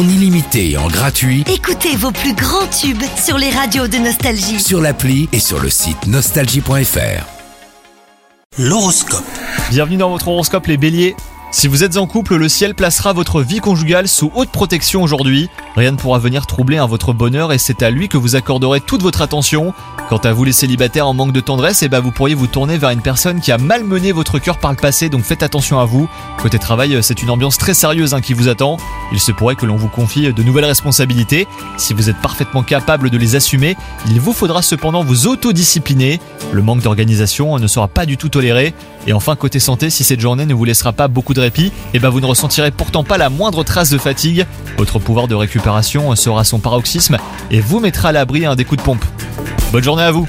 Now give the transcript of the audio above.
en illimité et en gratuit Écoutez vos plus grands tubes sur les radios de Nostalgie. sur l'appli et sur le site nostalgie.fr. L'horoscope. Bienvenue dans votre horoscope les béliers. Si vous êtes en couple, le ciel placera votre vie conjugale sous haute protection aujourd'hui. Rien ne pourra venir troubler un votre bonheur et c'est à lui que vous accorderez toute votre attention. Quant à vous les célibataires en manque de tendresse, eh ben vous pourriez vous tourner vers une personne qui a malmené votre cœur par le passé, donc faites attention à vous. Côté travail, c'est une ambiance très sérieuse hein, qui vous attend. Il se pourrait que l'on vous confie de nouvelles responsabilités. Si vous êtes parfaitement capable de les assumer, il vous faudra cependant vous autodiscipliner. Le manque d'organisation ne sera pas du tout toléré. Et enfin, côté santé, si cette journée ne vous laissera pas beaucoup de répit, eh ben vous ne ressentirez pourtant pas la moindre trace de fatigue. Votre pouvoir de récupération sera son paroxysme et vous mettra à l'abri un des coups de pompe. Bonne journée à vous